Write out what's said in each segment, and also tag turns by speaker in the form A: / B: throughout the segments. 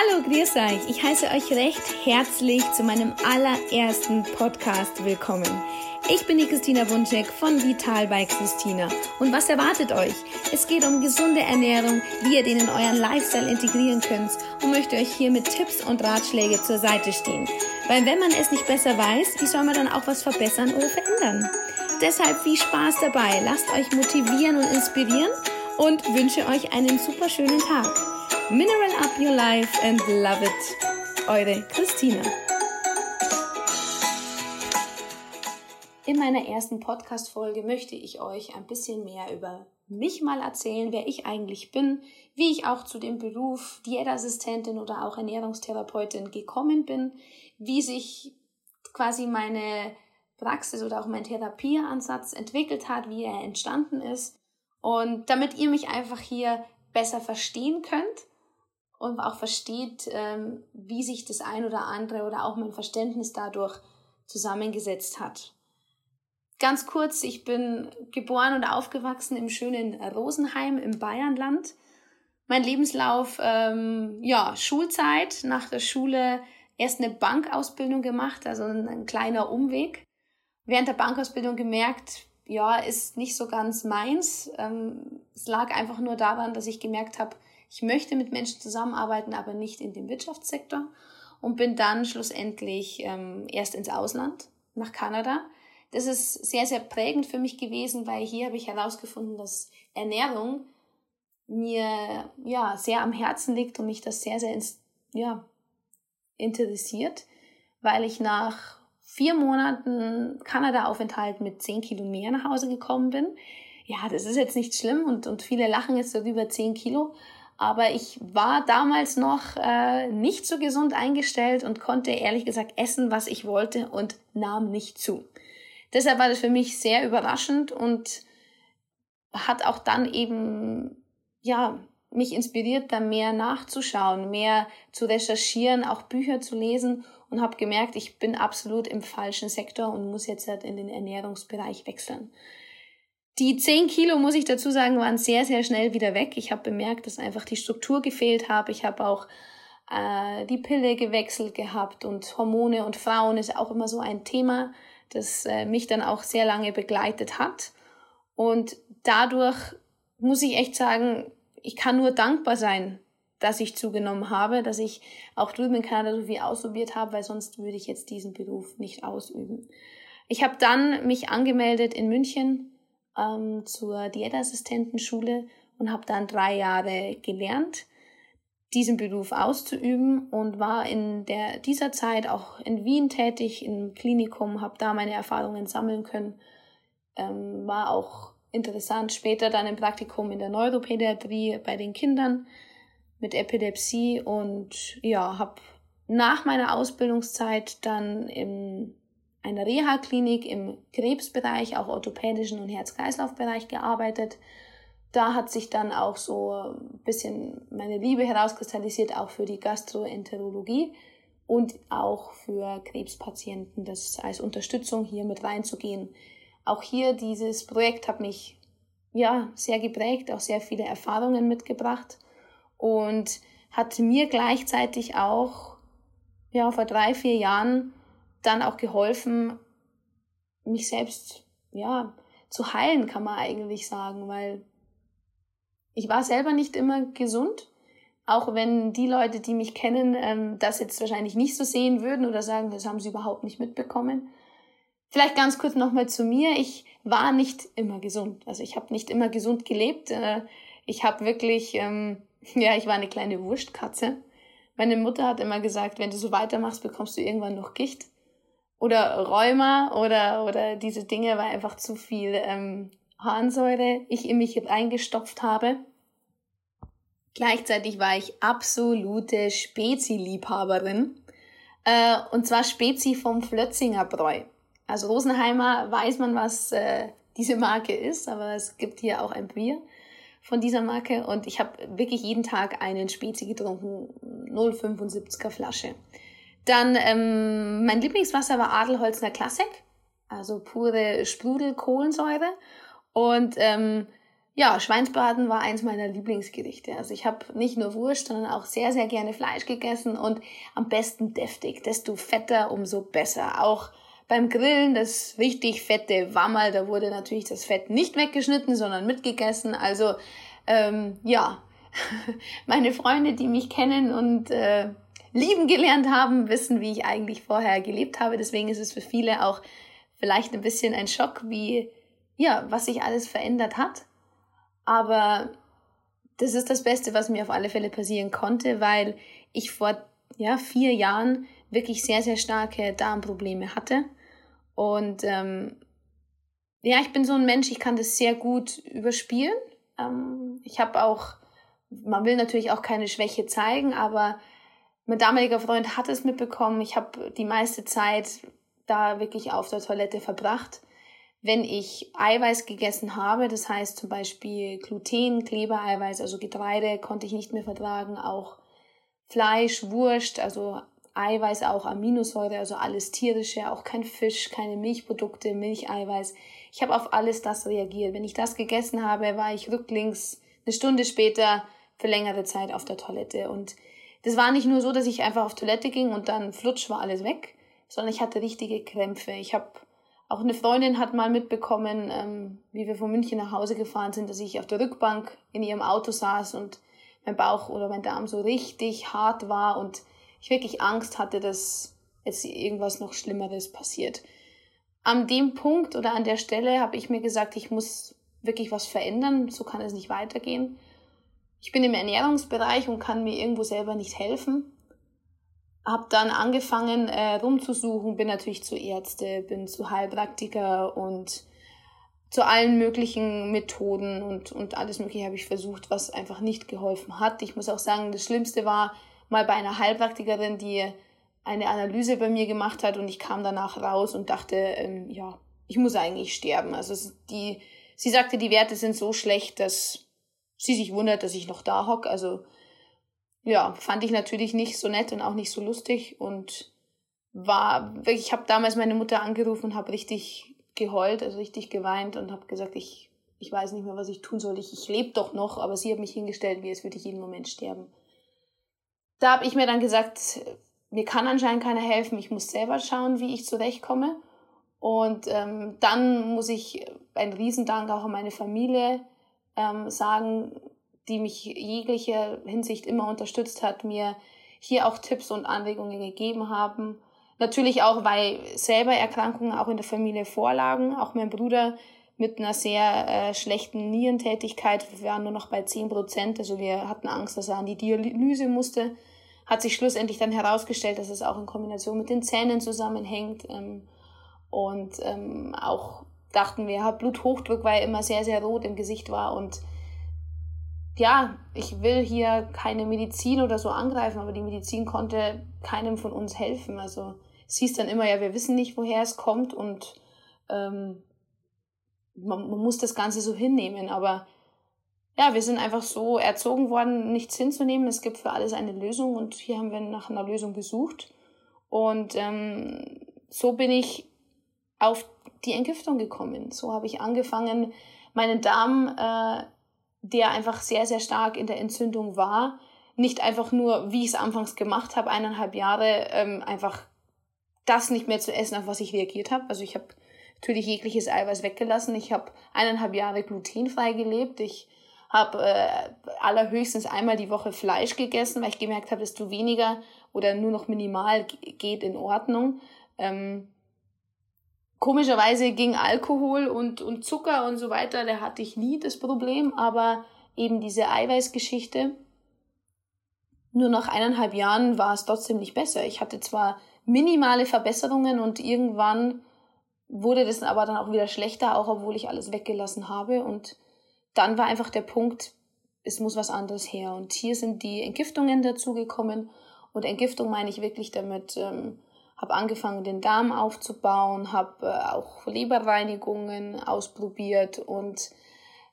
A: Hallo, grüß euch. Ich heiße euch recht herzlich zu meinem allerersten Podcast willkommen. Ich bin die Christina Wunschek von Vital bei Christina. Und was erwartet euch? Es geht um gesunde Ernährung, wie ihr den in euren Lifestyle integrieren könnt und möchte euch hier mit Tipps und Ratschläge zur Seite stehen. Weil wenn man es nicht besser weiß, wie soll man dann auch was verbessern oder verändern? Deshalb viel Spaß dabei. Lasst euch motivieren und inspirieren und wünsche euch einen super schönen Tag. Mineral Up Your Life and Love It. Eure Christina. In meiner ersten Podcast-Folge möchte ich euch ein bisschen mehr über mich mal erzählen, wer ich eigentlich bin, wie ich auch zu dem Beruf Diätassistentin oder auch Ernährungstherapeutin gekommen bin, wie sich quasi meine Praxis oder auch mein Therapieansatz entwickelt hat, wie er entstanden ist und damit ihr mich einfach hier besser verstehen könnt und auch versteht, ähm, wie sich das ein oder andere oder auch mein Verständnis dadurch zusammengesetzt hat. Ganz kurz, ich bin geboren und aufgewachsen im schönen Rosenheim im Bayernland. Mein Lebenslauf, ähm, ja, Schulzeit, nach der Schule erst eine Bankausbildung gemacht, also ein, ein kleiner Umweg. Während der Bankausbildung gemerkt, ja, ist nicht so ganz meins. Ähm, es lag einfach nur daran, dass ich gemerkt habe, ich möchte mit Menschen zusammenarbeiten, aber nicht in dem Wirtschaftssektor und bin dann schlussendlich ähm, erst ins Ausland, nach Kanada. Das ist sehr, sehr prägend für mich gewesen, weil hier habe ich herausgefunden, dass Ernährung mir ja sehr am Herzen liegt und mich das sehr, sehr ins, ja, interessiert, weil ich nach vier Monaten Kanada-Aufenthalt mit zehn Kilo mehr nach Hause gekommen bin. Ja, das ist jetzt nicht schlimm und, und viele lachen jetzt darüber zehn Kilo, aber ich war damals noch äh, nicht so gesund eingestellt und konnte ehrlich gesagt essen, was ich wollte und nahm nicht zu. Deshalb war das für mich sehr überraschend und hat auch dann eben, ja, mich inspiriert, da mehr nachzuschauen, mehr zu recherchieren, auch Bücher zu lesen und habe gemerkt, ich bin absolut im falschen Sektor und muss jetzt halt in den Ernährungsbereich wechseln. Die 10 Kilo, muss ich dazu sagen, waren sehr, sehr schnell wieder weg. Ich habe bemerkt, dass einfach die Struktur gefehlt habe. Ich habe auch äh, die Pille gewechselt gehabt und Hormone und Frauen ist auch immer so ein Thema, das äh, mich dann auch sehr lange begleitet hat. Und dadurch muss ich echt sagen, ich kann nur dankbar sein, dass ich zugenommen habe, dass ich auch drüben in Kanada so viel ausprobiert habe, weil sonst würde ich jetzt diesen Beruf nicht ausüben. Ich habe dann mich angemeldet in München ähm, zur Diätassistentenschule und habe dann drei Jahre gelernt, diesen Beruf auszuüben und war in der, dieser Zeit auch in Wien tätig, im Klinikum, habe da meine Erfahrungen sammeln können. Ähm, war auch interessant später dann im Praktikum in der Neuropädiatrie bei den Kindern mit Epilepsie und ja, habe nach meiner Ausbildungszeit dann im einer Reha-Klinik im Krebsbereich, auch orthopädischen und Herz-Kreislauf-Bereich gearbeitet. Da hat sich dann auch so ein bisschen meine Liebe herauskristallisiert, auch für die Gastroenterologie und auch für Krebspatienten, das als Unterstützung hier mit reinzugehen. Auch hier dieses Projekt hat mich ja sehr geprägt, auch sehr viele Erfahrungen mitgebracht und hat mir gleichzeitig auch ja vor drei vier Jahren dann auch geholfen, mich selbst, ja, zu heilen, kann man eigentlich sagen, weil ich war selber nicht immer gesund, auch wenn die Leute, die mich kennen, ähm, das jetzt wahrscheinlich nicht so sehen würden oder sagen, das haben sie überhaupt nicht mitbekommen. Vielleicht ganz kurz nochmal zu mir. Ich war nicht immer gesund. Also ich habe nicht immer gesund gelebt. Äh, ich habe wirklich, ähm, ja, ich war eine kleine Wurstkatze. Meine Mutter hat immer gesagt, wenn du so weitermachst, bekommst du irgendwann noch Gicht oder Rheuma oder, oder diese Dinge, weil einfach zu viel ähm, Harnsäure ich in mich eingestopft habe. Gleichzeitig war ich absolute Spezi-Liebhaberin. Äh, und zwar Spezi vom Flötzinger Bräu. Also Rosenheimer weiß man, was äh, diese Marke ist, aber es gibt hier auch ein Bier von dieser Marke und ich habe wirklich jeden Tag einen Spezi getrunken, 0,75er Flasche. Dann ähm, mein Lieblingswasser war Adelholzner Classic, also pure Sprudelkohlensäure. Und ähm, ja, Schweinsbraten war eins meiner Lieblingsgerichte. Also ich habe nicht nur Wurst, sondern auch sehr, sehr gerne Fleisch gegessen und am besten deftig. Desto fetter, umso besser. Auch beim Grillen das richtig fette Wammerl, da wurde natürlich das Fett nicht weggeschnitten, sondern mitgegessen. Also ähm, ja, meine Freunde, die mich kennen und äh, lieben gelernt haben, wissen, wie ich eigentlich vorher gelebt habe. Deswegen ist es für viele auch vielleicht ein bisschen ein Schock, wie ja, was sich alles verändert hat. Aber das ist das Beste, was mir auf alle Fälle passieren konnte, weil ich vor ja, vier Jahren wirklich sehr, sehr starke Darmprobleme hatte. Und ähm, ja, ich bin so ein Mensch, ich kann das sehr gut überspielen. Ähm, ich habe auch, man will natürlich auch keine Schwäche zeigen, aber mein damaliger Freund hat es mitbekommen. Ich habe die meiste Zeit da wirklich auf der Toilette verbracht wenn ich Eiweiß gegessen habe, das heißt zum Beispiel Gluten, Klebereiweiß, also Getreide konnte ich nicht mehr vertragen, auch Fleisch, Wurst, also Eiweiß, auch Aminosäure, also alles tierische, auch kein Fisch, keine Milchprodukte, Milcheiweiß. Ich habe auf alles das reagiert. Wenn ich das gegessen habe, war ich rücklings eine Stunde später für längere Zeit auf der Toilette. Und das war nicht nur so, dass ich einfach auf Toilette ging und dann flutsch war alles weg, sondern ich hatte richtige Krämpfe. Ich habe auch eine Freundin hat mal mitbekommen, ähm, wie wir von München nach Hause gefahren sind, dass ich auf der Rückbank in ihrem Auto saß und mein Bauch oder mein Darm so richtig hart war und ich wirklich Angst hatte, dass jetzt irgendwas noch Schlimmeres passiert. An dem Punkt oder an der Stelle habe ich mir gesagt, ich muss wirklich was verändern, so kann es nicht weitergehen. Ich bin im Ernährungsbereich und kann mir irgendwo selber nicht helfen habe dann angefangen äh, rumzusuchen, bin natürlich zu Ärzte, bin zu Heilpraktiker und zu allen möglichen Methoden und, und alles Mögliche habe ich versucht, was einfach nicht geholfen hat. Ich muss auch sagen, das Schlimmste war mal bei einer Heilpraktikerin, die eine Analyse bei mir gemacht hat und ich kam danach raus und dachte, ähm, ja, ich muss eigentlich sterben. Also die, sie sagte, die Werte sind so schlecht, dass sie sich wundert, dass ich noch da hock. Also ja, fand ich natürlich nicht so nett und auch nicht so lustig und war ich habe damals meine Mutter angerufen und habe richtig geheult, also richtig geweint und habe gesagt, ich, ich weiß nicht mehr, was ich tun soll. Ich, ich lebe doch noch, aber sie hat mich hingestellt, wie als würde ich jeden Moment sterben. Da habe ich mir dann gesagt, mir kann anscheinend keiner helfen, ich muss selber schauen, wie ich zurechtkomme. Und ähm, dann muss ich einen Riesendank auch an meine Familie ähm, sagen, die mich jeglicher Hinsicht immer unterstützt hat, mir hier auch Tipps und Anregungen gegeben haben. Natürlich auch, weil selber Erkrankungen auch in der Familie vorlagen. Auch mein Bruder mit einer sehr äh, schlechten Nierentätigkeit, wir waren nur noch bei zehn Prozent, also wir hatten Angst, dass er an die Dialyse musste. Hat sich schlussendlich dann herausgestellt, dass es auch in Kombination mit den Zähnen zusammenhängt. Ähm, und ähm, auch dachten wir, Bluthochdruck, weil er immer sehr, sehr rot im Gesicht war und ja, ich will hier keine Medizin oder so angreifen, aber die Medizin konnte keinem von uns helfen. Also es hieß dann immer, ja, wir wissen nicht, woher es kommt und ähm, man, man muss das Ganze so hinnehmen. Aber ja, wir sind einfach so erzogen worden, nichts hinzunehmen. Es gibt für alles eine Lösung und hier haben wir nach einer Lösung gesucht. Und ähm, so bin ich auf die Entgiftung gekommen. So habe ich angefangen, meinen Darm äh, der einfach sehr, sehr stark in der Entzündung war. Nicht einfach nur, wie ich es anfangs gemacht habe, eineinhalb Jahre, ähm, einfach das nicht mehr zu essen, auf was ich reagiert habe. Also ich habe natürlich jegliches Eiweiß weggelassen. Ich habe eineinhalb Jahre glutenfrei gelebt. Ich habe äh, allerhöchstens einmal die Woche Fleisch gegessen, weil ich gemerkt habe, desto weniger oder nur noch minimal geht in Ordnung. Ähm, Komischerweise ging Alkohol und, und Zucker und so weiter, da hatte ich nie das Problem, aber eben diese Eiweißgeschichte, nur nach eineinhalb Jahren war es trotzdem nicht besser. Ich hatte zwar minimale Verbesserungen und irgendwann wurde das aber dann auch wieder schlechter, auch obwohl ich alles weggelassen habe. Und dann war einfach der Punkt, es muss was anderes her. Und hier sind die Entgiftungen dazugekommen. Und Entgiftung meine ich wirklich damit, ähm, habe angefangen, den Darm aufzubauen, habe äh, auch Leberreinigungen ausprobiert und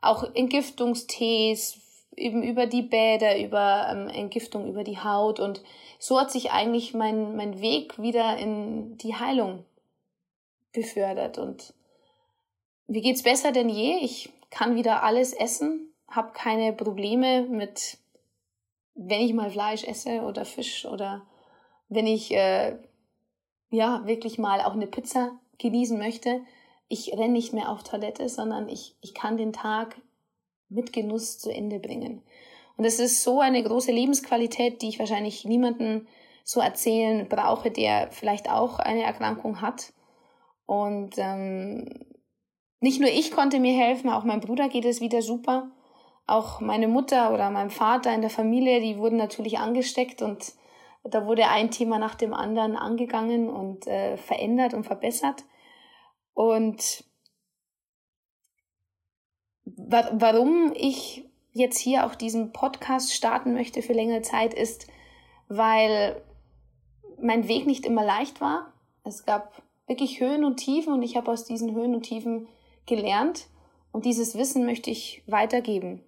A: auch Entgiftungstees eben über die Bäder, über ähm, Entgiftung über die Haut und so hat sich eigentlich mein, mein Weg wieder in die Heilung befördert und mir geht's besser denn je. Ich kann wieder alles essen, habe keine Probleme mit, wenn ich mal Fleisch esse oder Fisch oder wenn ich äh, ja wirklich mal auch eine Pizza genießen möchte. Ich renne nicht mehr auf Toilette, sondern ich, ich kann den Tag mit Genuss zu Ende bringen. Und es ist so eine große Lebensqualität, die ich wahrscheinlich niemanden so erzählen brauche, der vielleicht auch eine Erkrankung hat. Und ähm, nicht nur ich konnte mir helfen, auch mein Bruder geht es wieder super. Auch meine Mutter oder mein Vater in der Familie, die wurden natürlich angesteckt und da wurde ein Thema nach dem anderen angegangen und äh, verändert und verbessert. Und wa warum ich jetzt hier auch diesen Podcast starten möchte für längere Zeit, ist, weil mein Weg nicht immer leicht war. Es gab wirklich Höhen und Tiefen und ich habe aus diesen Höhen und Tiefen gelernt und dieses Wissen möchte ich weitergeben.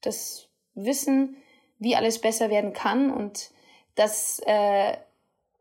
A: Das Wissen, wie alles besser werden kann und dass äh,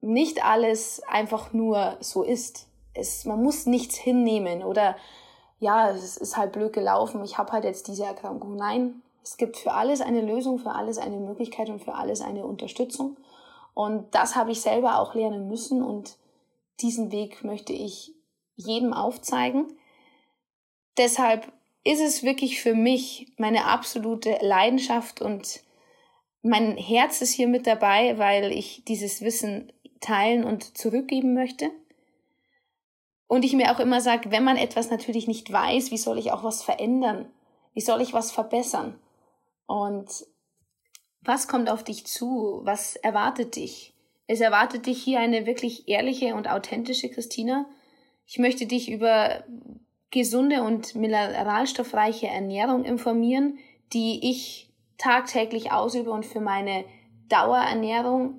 A: nicht alles einfach nur so ist. Es, man muss nichts hinnehmen oder ja, es ist halt blöd gelaufen, ich habe halt jetzt diese Erkrankung. Nein, es gibt für alles eine Lösung, für alles eine Möglichkeit und für alles eine Unterstützung. Und das habe ich selber auch lernen müssen und diesen Weg möchte ich jedem aufzeigen. Deshalb ist es wirklich für mich meine absolute Leidenschaft und mein Herz ist hier mit dabei, weil ich dieses Wissen teilen und zurückgeben möchte. Und ich mir auch immer sage, wenn man etwas natürlich nicht weiß, wie soll ich auch was verändern? Wie soll ich was verbessern? Und was kommt auf dich zu? Was erwartet dich? Es erwartet dich hier eine wirklich ehrliche und authentische Christina. Ich möchte dich über gesunde und mineralstoffreiche Ernährung informieren, die ich tagtäglich ausübe und für meine Dauerernährung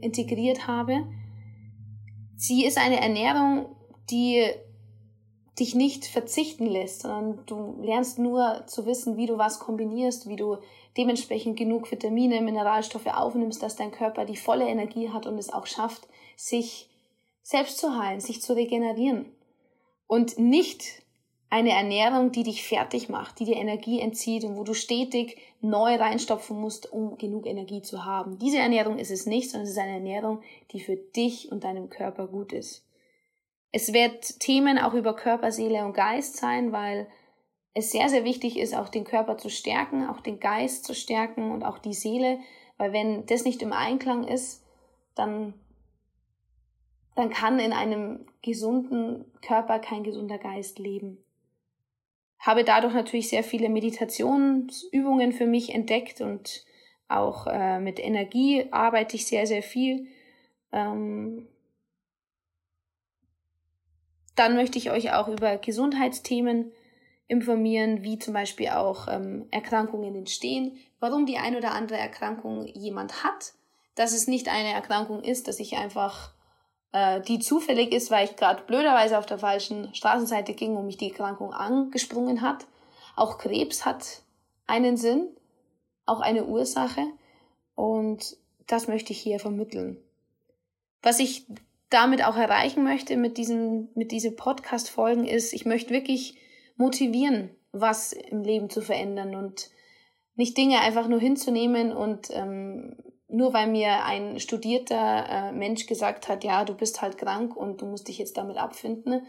A: integriert habe. Sie ist eine Ernährung, die dich nicht verzichten lässt, sondern du lernst nur zu wissen, wie du was kombinierst, wie du dementsprechend genug Vitamine, Mineralstoffe aufnimmst, dass dein Körper die volle Energie hat und es auch schafft, sich selbst zu heilen, sich zu regenerieren. Und nicht eine Ernährung, die dich fertig macht, die dir Energie entzieht und wo du stetig neu reinstopfen musst, um genug Energie zu haben. Diese Ernährung ist es nicht, sondern es ist eine Ernährung, die für dich und deinem Körper gut ist. Es wird Themen auch über Körper, Seele und Geist sein, weil es sehr, sehr wichtig ist, auch den Körper zu stärken, auch den Geist zu stärken und auch die Seele, weil wenn das nicht im Einklang ist, dann dann kann in einem gesunden Körper kein gesunder Geist leben habe dadurch natürlich sehr viele Meditationsübungen für mich entdeckt und auch äh, mit Energie arbeite ich sehr, sehr viel. Ähm dann möchte ich euch auch über Gesundheitsthemen informieren, wie zum Beispiel auch ähm, Erkrankungen entstehen, warum die ein oder andere Erkrankung jemand hat, dass es nicht eine Erkrankung ist, dass ich einfach äh, die zufällig ist, weil ich gerade blöderweise auf der falschen Straßenseite ging und mich die Erkrankung angesprungen hat. Auch Krebs hat einen Sinn, auch eine Ursache und das möchte ich hier vermitteln. Was ich damit auch erreichen möchte mit diesen, mit diesen Podcast-Folgen ist, ich möchte wirklich motivieren, was im Leben zu verändern und nicht Dinge einfach nur hinzunehmen und ähm, nur weil mir ein studierter äh, Mensch gesagt hat, ja, du bist halt krank und du musst dich jetzt damit abfinden.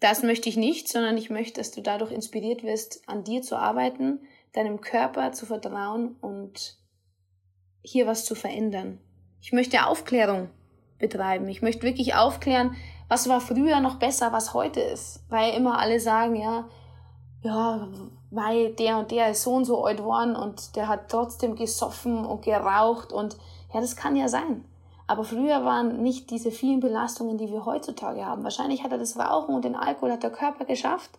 A: Das möchte ich nicht, sondern ich möchte, dass du dadurch inspiriert wirst, an dir zu arbeiten, deinem Körper zu vertrauen und hier was zu verändern. Ich möchte Aufklärung betreiben. Ich möchte wirklich aufklären, was war früher noch besser, was heute ist. Weil immer alle sagen, ja, ja, weil der und der ist so und so alt geworden und der hat trotzdem gesoffen und geraucht und ja, das kann ja sein. Aber früher waren nicht diese vielen Belastungen, die wir heutzutage haben. Wahrscheinlich hat er das Rauchen und den Alkohol hat der Körper geschafft.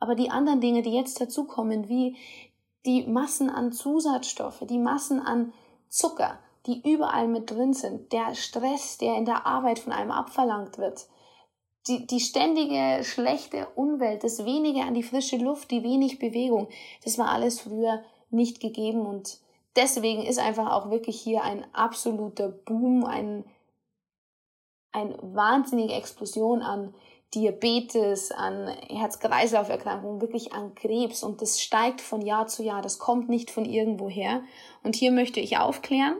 A: Aber die anderen Dinge, die jetzt dazukommen, wie die Massen an Zusatzstoffe, die Massen an Zucker, die überall mit drin sind, der Stress, der in der Arbeit von einem abverlangt wird, die, die ständige schlechte Umwelt, das wenige an die frische Luft, die wenig Bewegung, das war alles früher nicht gegeben und deswegen ist einfach auch wirklich hier ein absoluter Boom, ein, eine wahnsinnige Explosion an Diabetes, an Herz-Kreislauf-Erkrankungen, wirklich an Krebs. Und das steigt von Jahr zu Jahr. Das kommt nicht von irgendwoher. Und hier möchte ich aufklären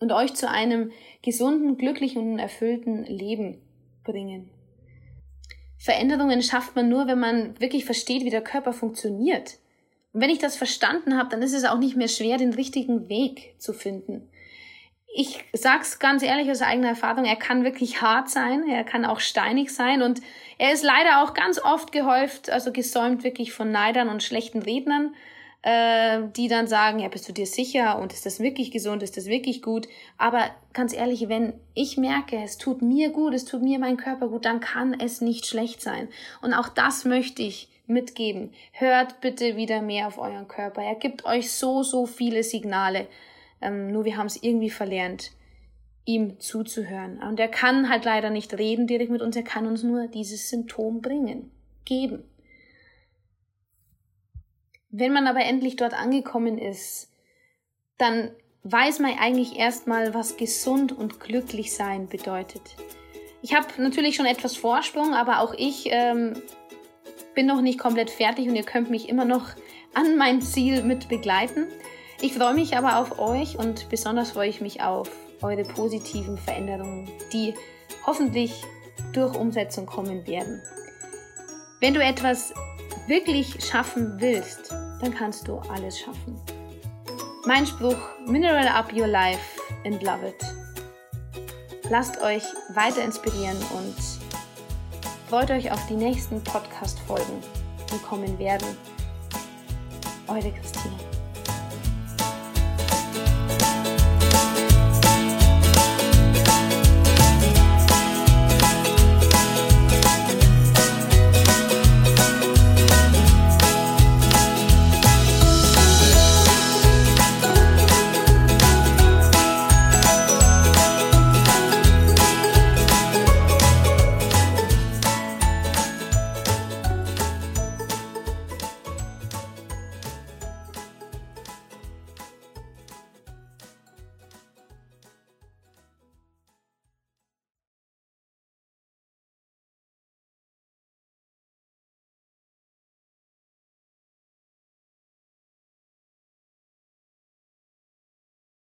A: und euch zu einem gesunden, glücklichen und erfüllten Leben bringen. Veränderungen schafft man nur, wenn man wirklich versteht, wie der Körper funktioniert. Und wenn ich das verstanden habe, dann ist es auch nicht mehr schwer, den richtigen Weg zu finden. Ich sag's ganz ehrlich aus eigener Erfahrung, er kann wirklich hart sein, er kann auch steinig sein und er ist leider auch ganz oft gehäuft, also gesäumt wirklich von Neidern und schlechten Rednern äh, die dann sagen, ja, bist du dir sicher und ist das wirklich gesund, ist das wirklich gut? Aber ganz ehrlich, wenn ich merke, es tut mir gut, es tut mir mein Körper gut, dann kann es nicht schlecht sein. Und auch das möchte ich mitgeben. Hört bitte wieder mehr auf euren Körper. Er gibt euch so, so viele Signale. Ähm, nur wir haben es irgendwie verlernt, ihm zuzuhören. Und er kann halt leider nicht reden direkt mit uns, er kann uns nur dieses Symptom bringen, geben. Wenn man aber endlich dort angekommen ist, dann weiß man eigentlich erstmal, was gesund und glücklich sein bedeutet. Ich habe natürlich schon etwas Vorsprung, aber auch ich ähm, bin noch nicht komplett fertig und ihr könnt mich immer noch an mein Ziel mit begleiten. Ich freue mich aber auf euch und besonders freue ich mich auf eure positiven Veränderungen, die hoffentlich durch Umsetzung kommen werden. Wenn du etwas wirklich schaffen willst, dann kannst du alles schaffen. Mein Spruch, Mineral Up Your Life and Love It. Lasst euch weiter inspirieren und freut euch auf die nächsten Podcast-Folgen, die kommen werden. Eure Christine.